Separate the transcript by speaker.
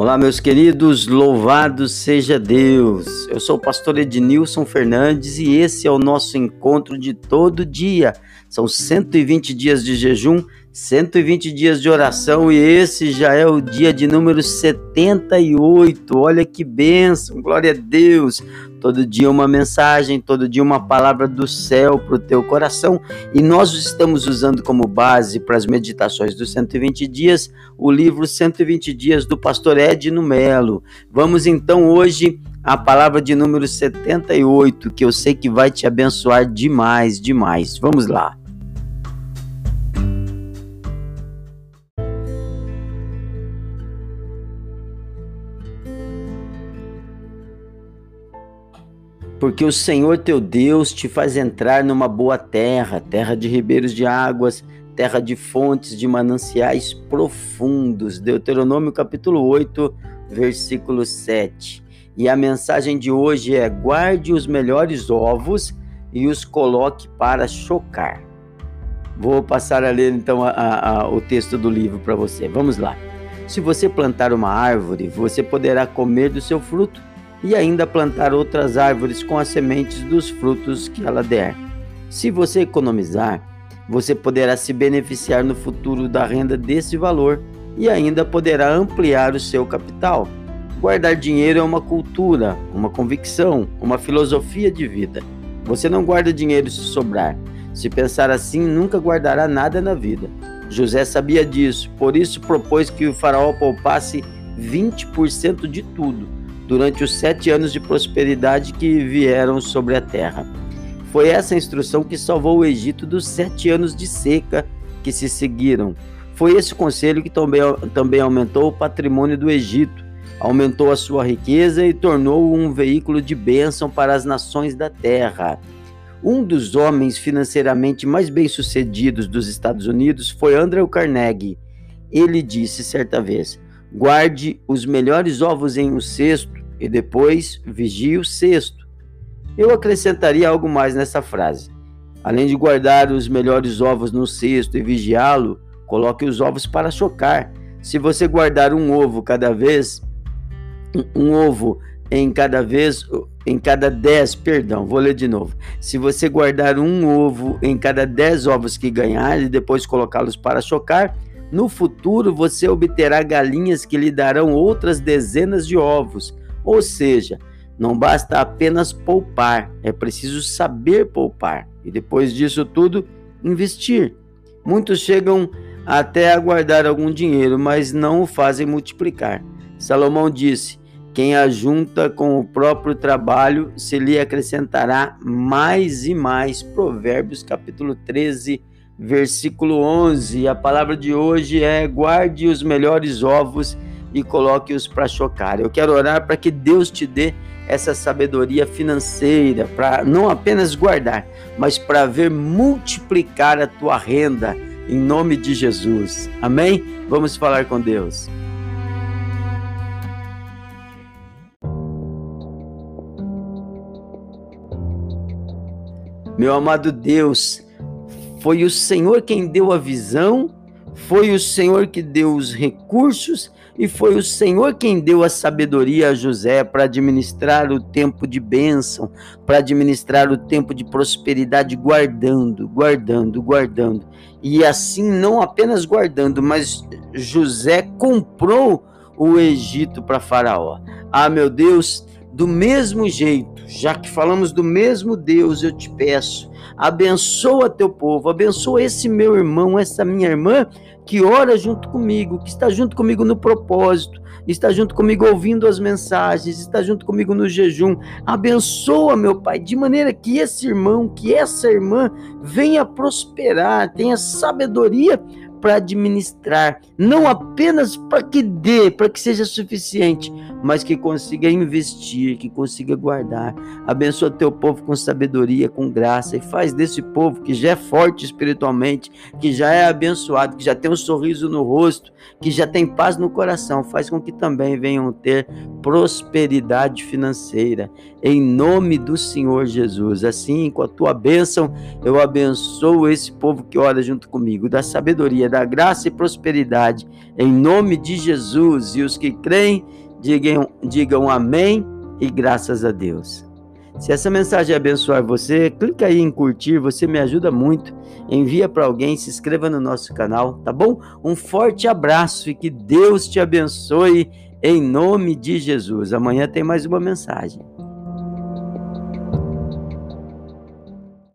Speaker 1: Olá, meus queridos, louvado seja Deus. Eu sou o pastor Ednilson Fernandes e esse é o nosso encontro de todo dia. São 120 dias de jejum, 120 dias de oração e esse já é o dia de número 78. Olha que bênção, glória a Deus. Todo dia uma mensagem, todo dia uma palavra do céu para o teu coração. E nós estamos usando como base para as meditações dos 120 dias o livro 120 Dias do pastor Edno Melo. Vamos então hoje à palavra de número 78, que eu sei que vai te abençoar demais, demais. Vamos lá. Porque o Senhor teu Deus te faz entrar numa boa terra, terra de ribeiros de águas, terra de fontes de mananciais profundos. Deuteronômio capítulo 8, versículo 7. E a mensagem de hoje é: guarde os melhores ovos e os coloque para chocar. Vou passar a ler então a, a, o texto do livro para você. Vamos lá. Se você plantar uma árvore, você poderá comer do seu fruto e ainda plantar outras árvores com as sementes dos frutos que ela der. Se você economizar, você poderá se beneficiar no futuro da renda desse valor e ainda poderá ampliar o seu capital. Guardar dinheiro é uma cultura, uma convicção, uma filosofia de vida. Você não guarda dinheiro se sobrar. Se pensar assim, nunca guardará nada na vida. José sabia disso, por isso propôs que o faraó poupasse 20% de tudo durante os sete anos de prosperidade que vieram sobre a terra. Foi essa instrução que salvou o Egito dos sete anos de seca que se seguiram. Foi esse conselho que também, também aumentou o patrimônio do Egito, aumentou a sua riqueza e tornou-o um veículo de bênção para as nações da terra. Um dos homens financeiramente mais bem-sucedidos dos Estados Unidos foi Andrew Carnegie. Ele disse certa vez: Guarde os melhores ovos em um cesto e depois vigie o cesto. Eu acrescentaria algo mais nessa frase. Além de guardar os melhores ovos no cesto e vigiá-lo, coloque os ovos para chocar. Se você guardar um ovo cada vez, um ovo em cada vez, em cada dez, perdão, vou ler de novo. Se você guardar um ovo em cada dez ovos que ganhar e depois colocá-los para chocar, no futuro você obterá galinhas que lhe darão outras dezenas de ovos. Ou seja, não basta apenas poupar, é preciso saber poupar e depois disso tudo investir. Muitos chegam até a guardar algum dinheiro, mas não o fazem multiplicar. Salomão disse: Quem ajunta com o próprio trabalho, se lhe acrescentará mais e mais. Provérbios capítulo 13, versículo 11. A palavra de hoje é: guarde os melhores ovos e coloque-os para chocar. Eu quero orar para que Deus te dê essa sabedoria financeira, para não apenas guardar, mas para ver multiplicar a tua renda, em nome de Jesus. Amém? Vamos falar com Deus. Meu amado Deus, foi o Senhor quem deu a visão foi o Senhor que deu os recursos e foi o Senhor quem deu a sabedoria a José para administrar o tempo de bênção, para administrar o tempo de prosperidade, guardando, guardando, guardando. E assim, não apenas guardando, mas José comprou o Egito para Faraó. Ah, meu Deus, do mesmo jeito, já que falamos do mesmo Deus, eu te peço, abençoa teu povo, abençoa esse meu irmão, essa minha irmã que ora junto comigo, que está junto comigo no propósito, está junto comigo ouvindo as mensagens, está junto comigo no jejum. Abençoa, meu Pai, de maneira que esse irmão, que essa irmã venha prosperar, tenha sabedoria para administrar, não apenas para que dê, para que seja suficiente, mas que consiga investir, que consiga guardar. Abençoa teu povo com sabedoria, com graça e faz desse povo que já é forte espiritualmente, que já é abençoado, que já tem um sorriso no rosto, que já tem paz no coração, faz com que também venham ter prosperidade financeira. Em nome do Senhor Jesus. Assim, com a tua bênção, eu abençoo esse povo que ora junto comigo, da sabedoria haverá graça e prosperidade em nome de Jesus. E os que creem, digam, digam amém e graças a Deus. Se essa mensagem abençoar você, clica aí em curtir, você me ajuda muito. Envia para alguém, se inscreva no nosso canal, tá bom? Um forte abraço e que Deus te abençoe em nome de Jesus. Amanhã tem mais uma mensagem.